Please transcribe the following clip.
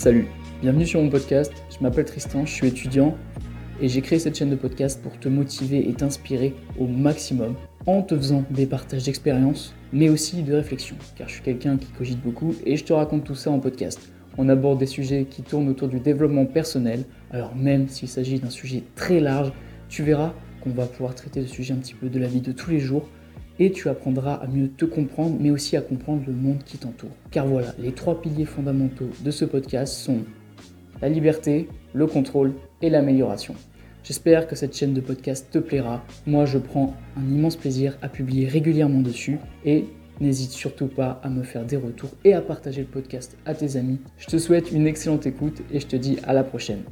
Salut, bienvenue sur mon podcast. Je m'appelle Tristan, je suis étudiant et j'ai créé cette chaîne de podcast pour te motiver et t'inspirer au maximum en te faisant des partages d'expériences mais aussi de réflexion car je suis quelqu'un qui cogite beaucoup et je te raconte tout ça en podcast. On aborde des sujets qui tournent autour du développement personnel, alors même s'il s'agit d'un sujet très large, tu verras qu'on va pouvoir traiter de sujets un petit peu de la vie de tous les jours et tu apprendras à mieux te comprendre, mais aussi à comprendre le monde qui t'entoure. Car voilà, les trois piliers fondamentaux de ce podcast sont la liberté, le contrôle et l'amélioration. J'espère que cette chaîne de podcast te plaira. Moi, je prends un immense plaisir à publier régulièrement dessus et n'hésite surtout pas à me faire des retours et à partager le podcast à tes amis. Je te souhaite une excellente écoute et je te dis à la prochaine.